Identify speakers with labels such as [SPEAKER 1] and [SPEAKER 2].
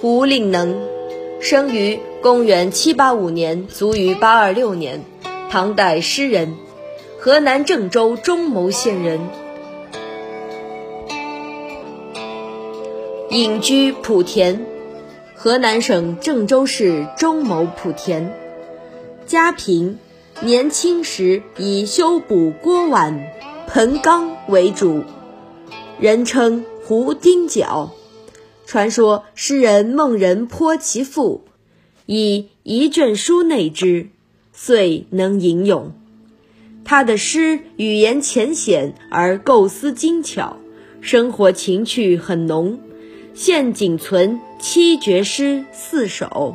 [SPEAKER 1] 胡令能，生于公元七八五年，卒于八二六年，唐代诗人，河南郑州中牟县人。隐居莆田，河南省郑州市中牟莆田。家贫，年轻时以修补锅碗盆缸为主，人称胡丁角。传说诗人孟人颇其赋，以一卷书内之，遂能吟咏。他的诗语言浅显而构思精巧，生活情趣很浓。现仅存七绝诗四首。